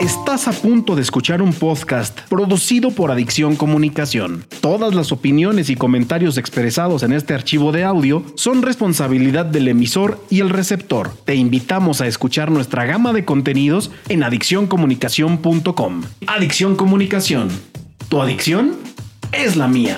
Estás a punto de escuchar un podcast producido por Adicción Comunicación. Todas las opiniones y comentarios expresados en este archivo de audio son responsabilidad del emisor y el receptor. Te invitamos a escuchar nuestra gama de contenidos en adiccioncomunicación.com. Adicción Comunicación. ¿Tu adicción? Es la mía.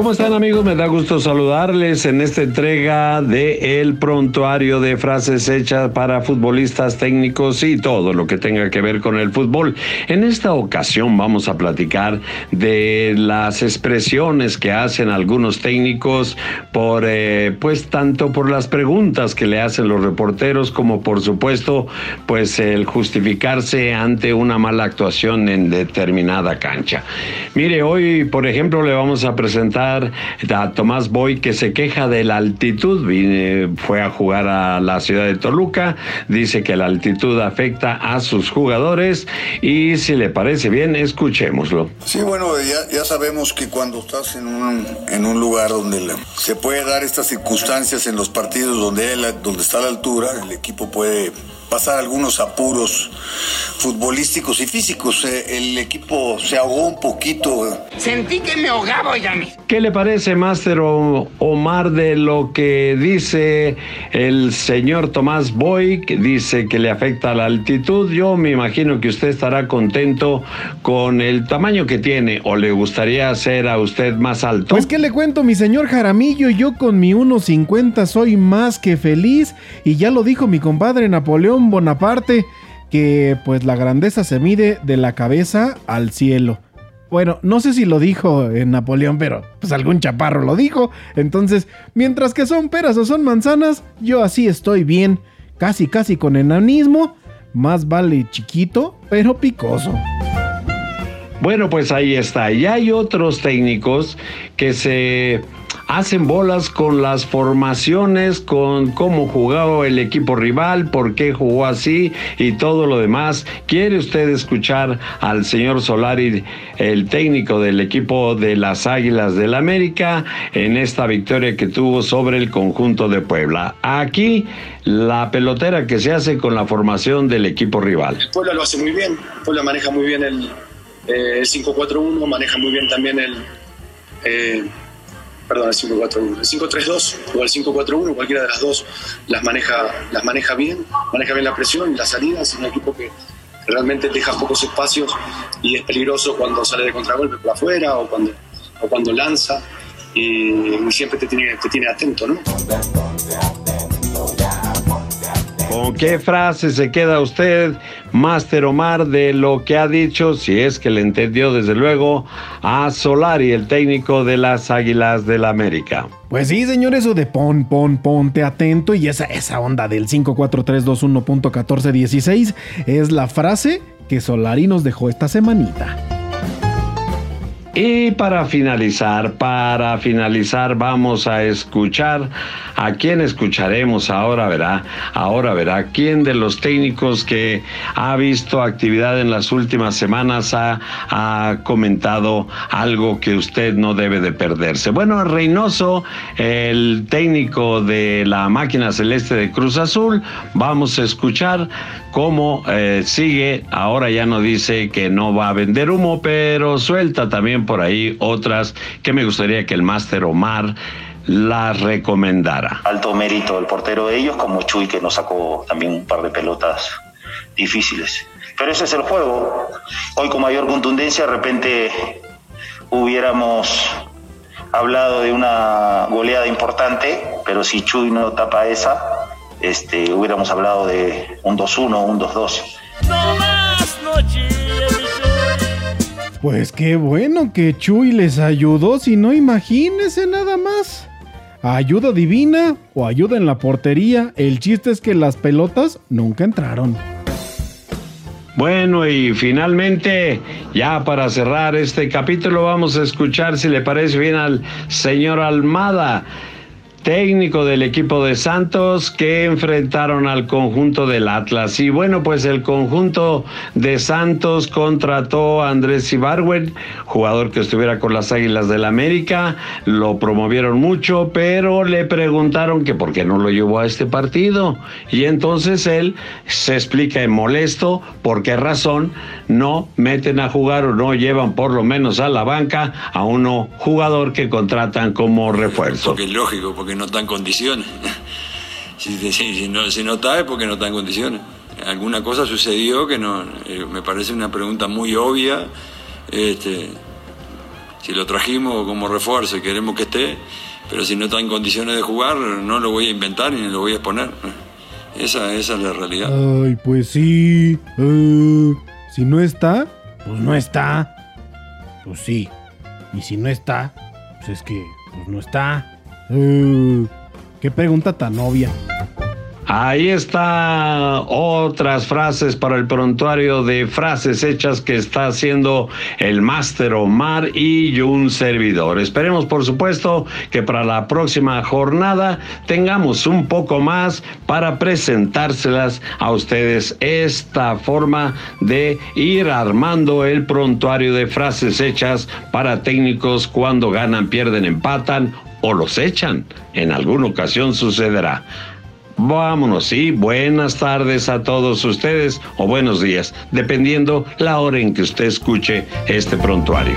¿Cómo están amigos? Me da gusto saludarles en esta entrega de El Prontuario de Frases Hechas para Futbolistas Técnicos y todo lo que tenga que ver con el fútbol. En esta ocasión vamos a platicar de las expresiones que hacen algunos técnicos por, eh, pues tanto por las preguntas que le hacen los reporteros como por supuesto, pues el justificarse ante una mala actuación en determinada cancha. Mire, hoy por ejemplo le vamos a presentar a Tomás Boy que se queja de la altitud. fue a jugar a la ciudad de Toluca. Dice que la altitud afecta a sus jugadores y si le parece bien, escuchémoslo. Sí, bueno, ya, ya sabemos que cuando estás en un, en un lugar donde se puede dar estas circunstancias en los partidos donde, donde está la altura, el equipo puede pasar algunos apuros futbolísticos y físicos. Eh, el equipo se ahogó un poquito. Sentí que me ahogaba, Yami. ¿Qué le parece, Máster Omar, de lo que dice el señor Tomás Boy, que dice que le afecta la altitud? Yo me imagino que usted estará contento con el tamaño que tiene o le gustaría ser a usted más alto. Pues, ¿qué le cuento, mi señor Jaramillo? Yo con mi 1.50 soy más que feliz y ya lo dijo mi compadre Napoleón Bonaparte que pues la grandeza se mide de la cabeza al cielo. Bueno, no sé si lo dijo en Napoleón, pero pues algún chaparro lo dijo. Entonces, mientras que son peras o son manzanas, yo así estoy bien, casi casi con enanismo. Más vale chiquito, pero picoso. Bueno, pues ahí está. Y hay otros técnicos que se hacen bolas con las formaciones, con cómo jugaba el equipo rival, por qué jugó así y todo lo demás. ¿Quiere usted escuchar al señor Solari, el técnico del equipo de las Águilas del América, en esta victoria que tuvo sobre el conjunto de Puebla? Aquí la pelotera que se hace con la formación del equipo rival. Puebla lo hace muy bien, Puebla maneja muy bien el, 5-4-1, maneja muy bien también el... Eh, perdón, el 5-4-1. El 5-3-2 o el 5-4-1, cualquiera de las dos las maneja, las maneja bien, maneja bien la presión y las salidas. Es un equipo que realmente deja pocos espacios y es peligroso cuando sale de contragolpe por afuera o cuando, o cuando lanza y, siempre te tiene, te tiene atento, ¿no? ¿Con qué frase se queda usted, Master Omar, de lo que ha dicho, si es que le entendió desde luego, a Solari, el técnico de las Águilas del la América? Pues sí, señor, eso de pon, pon, ponte atento y esa, esa onda del 54321.1416 es la frase que Solari nos dejó esta semanita. Y para finalizar, para finalizar vamos a escuchar a quién escucharemos ahora verá, ahora verá quién de los técnicos que ha visto actividad en las últimas semanas ha, ha comentado algo que usted no debe de perderse. Bueno, Reynoso, el técnico de la máquina celeste de Cruz Azul, vamos a escuchar cómo eh, sigue. Ahora ya no dice que no va a vender humo, pero suelta también por ahí otras que me gustaría que el máster Omar las recomendara. Alto mérito el portero de ellos, como Chuy que nos sacó también un par de pelotas difíciles. Pero ese es el juego. Hoy con mayor contundencia de repente hubiéramos hablado de una goleada importante, pero si Chuy no tapa esa, este, hubiéramos hablado de un 2-1, un 2-2. Pues qué bueno que Chuy les ayudó, si no imagínese nada más. ayuda divina o ayuda en la portería. El chiste es que las pelotas nunca entraron. Bueno, y finalmente, ya para cerrar este capítulo, vamos a escuchar, si le parece bien, al señor Almada técnico del equipo de Santos que enfrentaron al conjunto del Atlas. Y bueno, pues el conjunto de Santos contrató a Andrés Ibarwen, jugador que estuviera con las Águilas del América, lo promovieron mucho, pero le preguntaron que por qué no lo llevó a este partido. Y entonces él se explica en molesto por qué razón no meten a jugar o no llevan por lo menos a la banca a uno jugador que contratan como refuerzo. Porque es lógico, porque no está en condiciones. Si, no, si no está es porque no está en condiciones. Alguna cosa sucedió que no, eh, me parece una pregunta muy obvia. Este, si lo trajimos como refuerzo y queremos que esté, pero si no está en condiciones de jugar, no lo voy a inventar ni lo voy a exponer. Esa, esa es la realidad. Ay, pues sí. Eh, si no está, pues no está. Pues sí. Y si no está, pues es que pues no está. Uh, qué pregunta tan obvia. Ahí está otras frases para el prontuario de frases hechas que está haciendo el Máster Omar y un servidor. Esperemos, por supuesto, que para la próxima jornada tengamos un poco más para presentárselas a ustedes. Esta forma de ir armando el prontuario de frases hechas para técnicos cuando ganan, pierden, empatan o los echan. En alguna ocasión sucederá. Vámonos, sí, buenas tardes a todos ustedes o buenos días, dependiendo la hora en que usted escuche este prontuario.